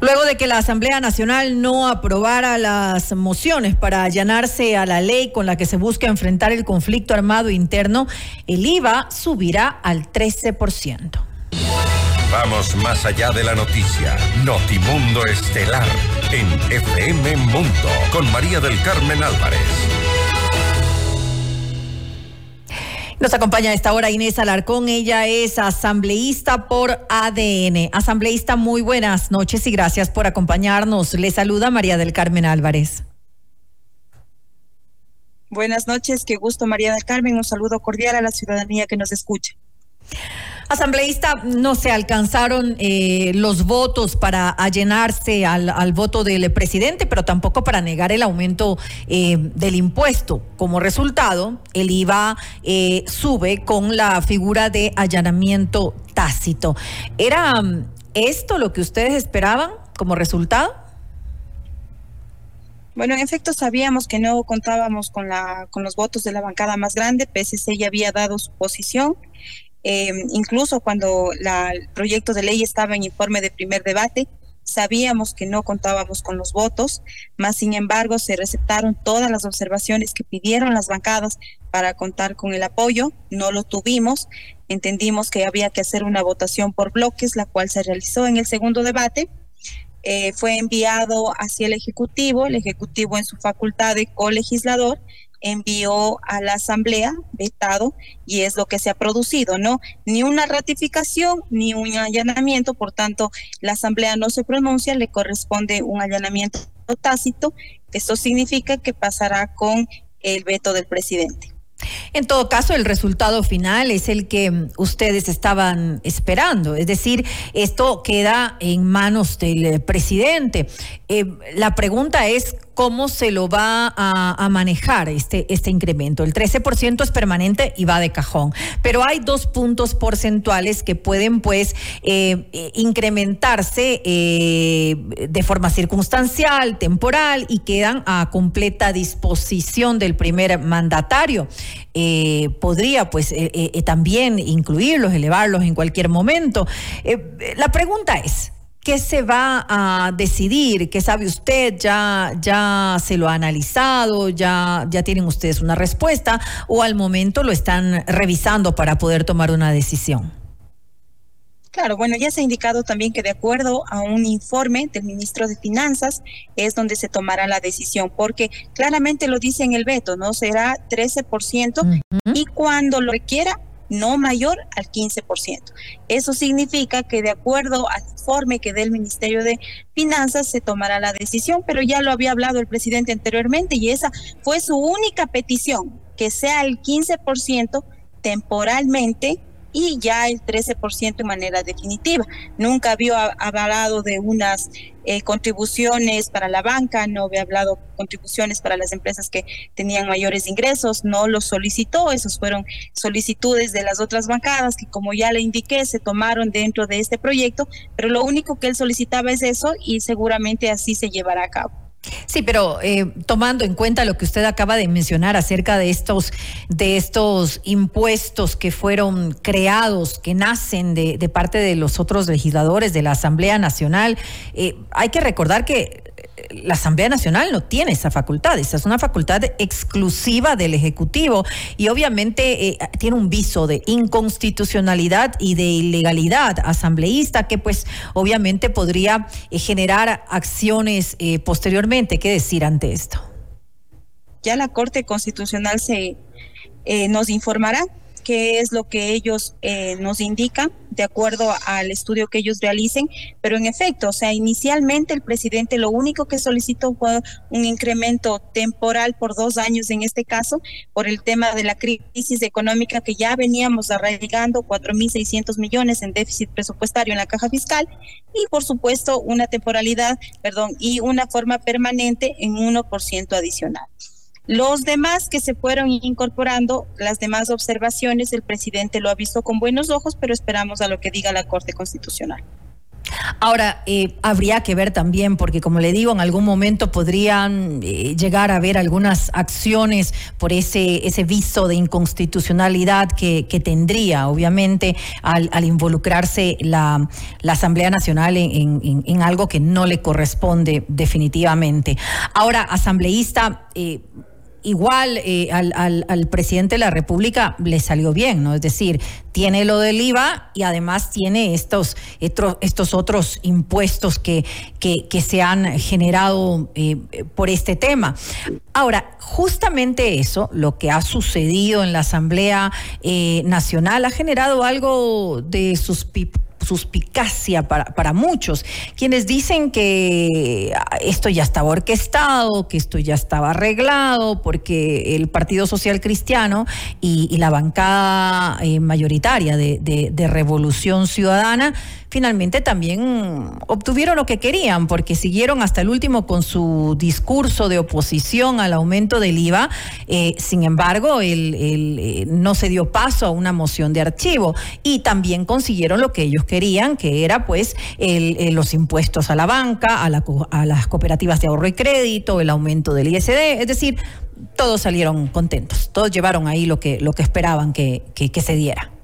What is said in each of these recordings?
Luego de que la Asamblea Nacional no aprobara las mociones para allanarse a la ley con la que se busca enfrentar el conflicto armado interno, el IVA subirá al 13%. Vamos más allá de la noticia. Notimundo Estelar en FM Mundo con María del Carmen Álvarez. Nos acompaña a esta hora Inés Alarcón, ella es asambleísta por ADN. Asambleísta, muy buenas noches y gracias por acompañarnos. Le saluda María del Carmen Álvarez. Buenas noches, qué gusto María del Carmen, un saludo cordial a la ciudadanía que nos escucha. Asambleísta, no se alcanzaron eh, los votos para allenarse al, voto del presidente, pero tampoco para negar el aumento eh, del impuesto. Como resultado, el IVA eh, sube con la figura de allanamiento tácito. ¿Era mm, esto lo que ustedes esperaban como resultado? Bueno, en efecto sabíamos que no contábamos con la con los votos de la bancada más grande, PSC ya había dado su posición eh, incluso cuando el proyecto de ley estaba en informe de primer debate, sabíamos que no contábamos con los votos, más sin embargo se receptaron todas las observaciones que pidieron las bancadas para contar con el apoyo, no lo tuvimos, entendimos que había que hacer una votación por bloques, la cual se realizó en el segundo debate. Eh, fue enviado hacia el Ejecutivo, el Ejecutivo en su facultad de colegislador envió a la Asamblea vetado y es lo que se ha producido, ¿no? Ni una ratificación ni un allanamiento, por tanto, la Asamblea no se pronuncia, le corresponde un allanamiento tácito. Esto significa que pasará con el veto del presidente. En todo caso, el resultado final es el que ustedes estaban esperando, es decir, esto queda en manos del presidente. Eh, la pregunta es cómo se lo va a, manejar este, este incremento. El 13% es permanente y va de cajón, pero hay dos puntos porcentuales que pueden pues eh, eh, incrementarse de forma circunstancial, temporal y quedan a completa disposición del primer mandatario. Podría pues también incluirlos, elevarlos en cualquier momento. la pregunta es, ¿Qué se va a decidir? ¿Qué sabe usted? ¿Ya, ya se lo ha analizado? ¿Ya, ¿Ya tienen ustedes una respuesta? ¿O al momento lo están revisando para poder tomar una decisión? Claro, bueno, ya se ha indicado también que de acuerdo a un informe del ministro de Finanzas es donde se tomará la decisión, porque claramente lo dice en el veto, ¿no? Será 13% y cuando lo requiera no mayor al 15%. Eso significa que de acuerdo al informe que dé el Ministerio de Finanzas se tomará la decisión, pero ya lo había hablado el presidente anteriormente y esa fue su única petición, que sea el 15% temporalmente y ya el 13% de manera definitiva. Nunca había hablado de unas eh, contribuciones para la banca, no había hablado contribuciones para las empresas que tenían mayores ingresos, no lo solicitó, esos fueron solicitudes de las otras bancadas que como ya le indiqué se tomaron dentro de este proyecto, pero lo único que él solicitaba es eso y seguramente así se llevará a cabo. Sí, pero eh, tomando en cuenta lo que usted acaba de mencionar acerca de estos, de estos impuestos que fueron creados, que nacen de, de parte de los otros legisladores de la Asamblea Nacional, eh, hay que recordar que la Asamblea Nacional no tiene esa facultad, esa es una facultad exclusiva del Ejecutivo y obviamente eh, tiene un viso de inconstitucionalidad y de ilegalidad asambleísta que pues obviamente podría eh, generar acciones eh, posteriormente. ¿Qué decir ante esto? Ya la Corte Constitucional se nos informará qué es lo que ellos eh, nos indican de acuerdo al estudio que ellos realicen, pero en efecto, o sea, inicialmente el presidente lo único que solicitó fue un incremento temporal por dos años en este caso, por el tema de la crisis económica que ya veníamos arraigando 4.600 millones en déficit presupuestario en la caja fiscal y por supuesto una temporalidad, perdón, y una forma permanente en 1% adicional. Los demás que se fueron incorporando, las demás observaciones, el presidente lo ha visto con buenos ojos, pero esperamos a lo que diga la Corte Constitucional. Ahora, eh, habría que ver también, porque como le digo, en algún momento podrían eh, llegar a haber algunas acciones por ese, ese viso de inconstitucionalidad que, tendría, obviamente, al, involucrarse la, Asamblea Nacional en, algo que no le corresponde definitivamente. Ahora, asambleísta, eh, igual eh, al, al, presidente de la República le salió bien, ¿no? Es decir, tiene lo del IVA y además tiene estos, estos otros impuestos que, que, se han generado eh, por este tema. Ahora, justamente eso, lo que ha sucedido en la Asamblea eh, Nacional, ha generado algo de sus suspicacia para, para muchos, quienes dicen que esto ya estaba orquestado, que esto ya estaba arreglado, porque el Partido Social Cristiano y, la bancada eh, mayoritaria de, de Revolución Ciudadana finalmente también obtuvieron lo que querían, porque siguieron hasta el último con su discurso de oposición al aumento del IVA. Eh, sin embargo, el, eh, no se dio paso a una moción de archivo y también consiguieron lo que ellos querían, que era pues eh, los impuestos a la banca, a, las cooperativas de ahorro y crédito, el aumento del ISD, es decir, todos salieron contentos, todos llevaron ahí lo que, lo que esperaban que se diera.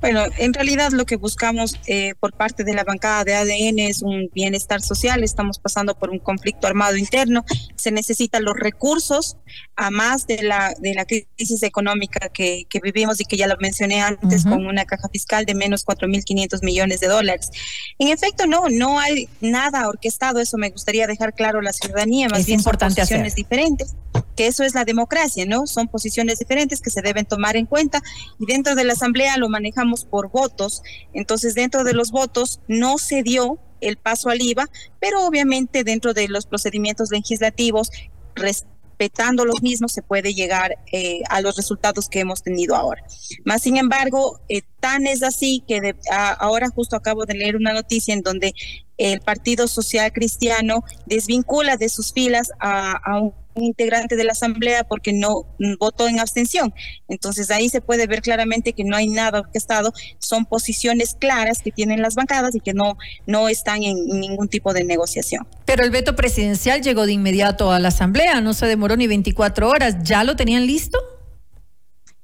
Bueno, en realidad lo que buscamos eh, por parte de la bancada de ADN es un bienestar social. Estamos pasando por un conflicto armado interno. Se necesitan los recursos, a más de la, de la crisis económica que, que vivimos y que ya lo mencioné antes, con una caja fiscal de menos 4.500 millones de dólares. En efecto, no, no hay nada orquestado. Eso me gustaría dejar claro a la ciudadanía. Más bien importante son posiciones diferentes, que eso es la democracia, ¿no? Son posiciones diferentes que se deben tomar en cuenta y dentro de la Asamblea lo manejamos por votos, entonces dentro de los votos no se dio el paso al IVA, pero obviamente dentro de los procedimientos legislativos, respetando los mismos, se puede llegar eh, a los resultados que hemos tenido ahora. Más sin embargo, eh, tan es así que ahora justo acabo de leer una noticia en donde el Partido Social Cristiano desvincula de sus filas a, a un integrante de la Asamblea porque no votó en abstención. Entonces ahí se puede ver claramente que no hay nada orquestado, son posiciones claras que tienen las bancadas y que no, no están en ningún tipo de negociación. Pero el veto presidencial llegó de inmediato a la Asamblea, no se demoró ni 24 horas, ¿ya lo tenían listo?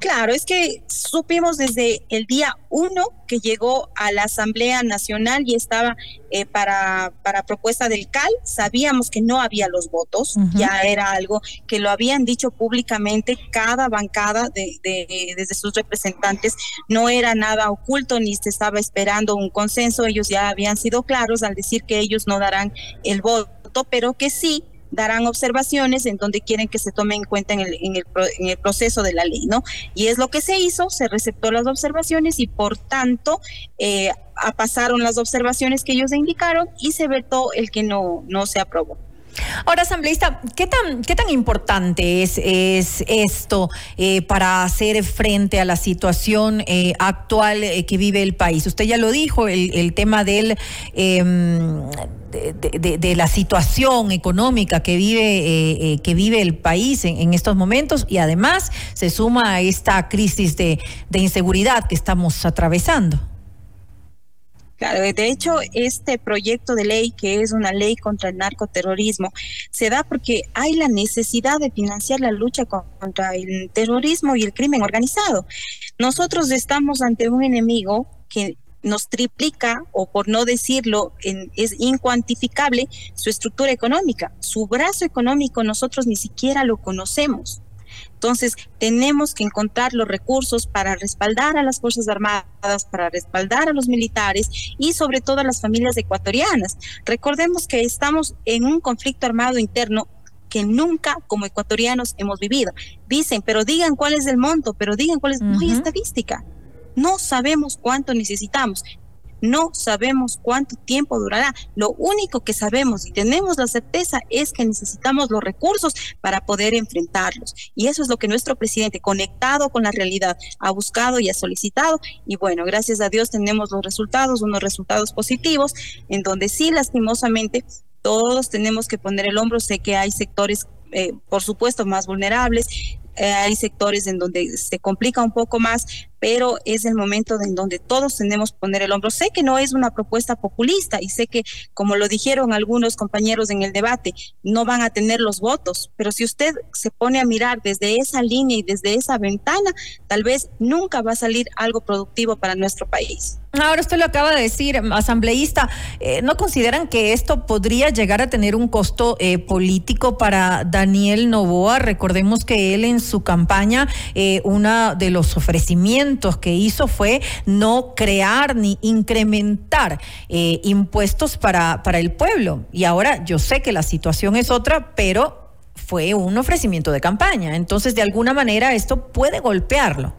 Claro, es que supimos desde el día uno que llegó a la Asamblea Nacional y estaba eh, para, para propuesta del CAL, sabíamos que no había los votos, ya era algo que lo habían dicho públicamente cada bancada de, de, desde sus representantes, no era nada oculto ni se estaba esperando un consenso, ellos ya habían sido claros al decir que ellos no darán el voto, pero que sí darán observaciones en donde quieren que se tome en cuenta en el, en el, en el proceso de la ley, ¿no? Y es lo que se hizo, se receptó las observaciones y por tanto eh, pasaron las observaciones que ellos indicaron y se vetó el que no, no se aprobó. Ahora, asambleísta, ¿qué tan, qué tan importante es, es esto eh, para hacer frente a la situación eh, actual eh, que vive el país? Usted ya lo dijo, el, tema del... Em, de, la situación económica que vive, que vive el país en, estos momentos y además se suma a esta crisis de inseguridad que estamos atravesando. Claro, de hecho, este proyecto de ley, que es una ley contra el narcoterrorismo, se da porque hay la necesidad de financiar la lucha contra el terrorismo y el crimen organizado. Nosotros estamos ante un enemigo que nos triplica, o por no decirlo, es incuantificable su estructura económica. Su brazo económico nosotros ni siquiera lo conocemos. Entonces, tenemos que encontrar los recursos para respaldar a las Fuerzas Armadas, para respaldar a los militares y sobre todo a las familias ecuatorianas. Recordemos que estamos en un conflicto armado interno que nunca como ecuatorianos hemos vivido. Dicen, pero digan cuál es el monto, pero digan cuál es... muy estadística. No sabemos cuánto necesitamos. No sabemos cuánto tiempo durará. Lo único que sabemos y tenemos la certeza es que necesitamos los recursos para poder enfrentarlos. Y eso es lo que nuestro presidente, conectado con la realidad, ha buscado y ha solicitado. Y bueno, gracias a Dios tenemos los resultados, unos resultados positivos, en donde sí, lastimosamente, todos tenemos que poner el hombro. Sé que hay sectores, eh, por supuesto, más vulnerables, eh, hay sectores en donde se complica un poco más, pero es el momento en donde todos tenemos que poner el hombro. Sé que no es una propuesta populista y sé que, como lo dijeron algunos compañeros en el debate, no van a tener los votos, pero si usted se pone a mirar desde esa línea y desde esa ventana, tal vez nunca va a salir algo productivo para nuestro país. Ahora usted lo acaba de decir, asambleísta, eh, ¿no consideran que esto podría llegar a tener un costo eh, político para Daniel Novoa? Recordemos que él en su campaña, eh, uno de los ofrecimientos que hizo fue no crear ni incrementar impuestos para, para el pueblo. Y ahora yo sé que la situación es otra, pero fue un ofrecimiento de campaña. Entonces, de alguna manera, esto puede golpearlo.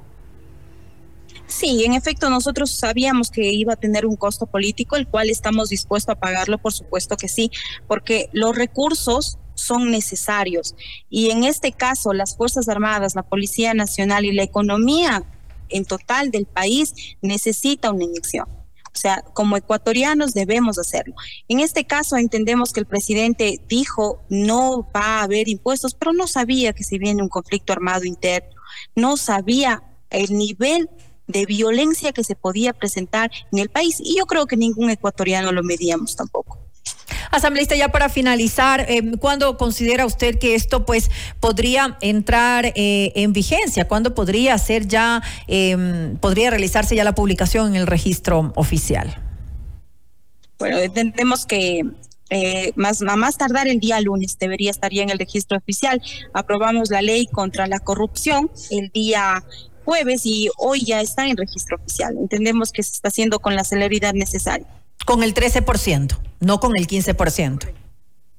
Sí, en efecto, nosotros sabíamos que iba a tener un costo político, el cual estamos dispuestos a pagarlo, por supuesto que sí, porque los recursos son necesarios. Y en este caso, las Fuerzas Armadas, la Policía Nacional y la economía en total del país necesita una inyección. O sea, como ecuatorianos debemos hacerlo. En este caso entendemos que el presidente dijo no va a haber impuestos, pero no sabía que se viene un conflicto armado interno, no sabía el nivel de violencia que se podía presentar en el país y yo creo que ningún ecuatoriano lo medíamos tampoco. Asambleísta, ya para finalizar, eh, ¿cuándo considera usted que esto pues podría entrar eh, en vigencia? ¿Cuándo podría ser ya, em, podría realizarse ya la publicación en el registro oficial? Bueno, entendemos que eh, más, más tardar el día lunes debería estar ya en el registro oficial. Aprobamos la ley contra la corrupción el día jueves y hoy ya está en registro oficial. Entendemos que se está haciendo con la celeridad necesaria. Con el 13%, no con el 15%.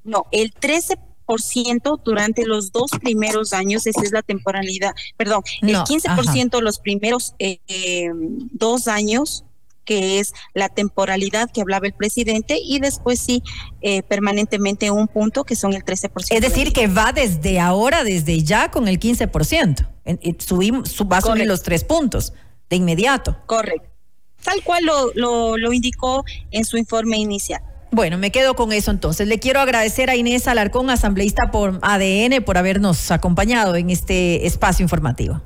No, el 13% durante los dos primeros años, esa es la temporalidad, perdón, el 15% los primeros eh, eh, dos años que es la temporalidad que hablaba el presidente, y después sí, eh, permanentemente un punto que son el 13%. Es decir, que va desde ahora, desde ya, con el 15%. subimos, va a subir los tres puntos de inmediato. Correcto. Tal cual lo, lo, lo indicó en su informe inicial. Bueno, me quedo con eso entonces. Le quiero agradecer a Inés Alarcón, asambleísta por ADN, por habernos acompañado en este espacio informativo.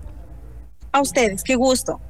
A ustedes, qué gusto.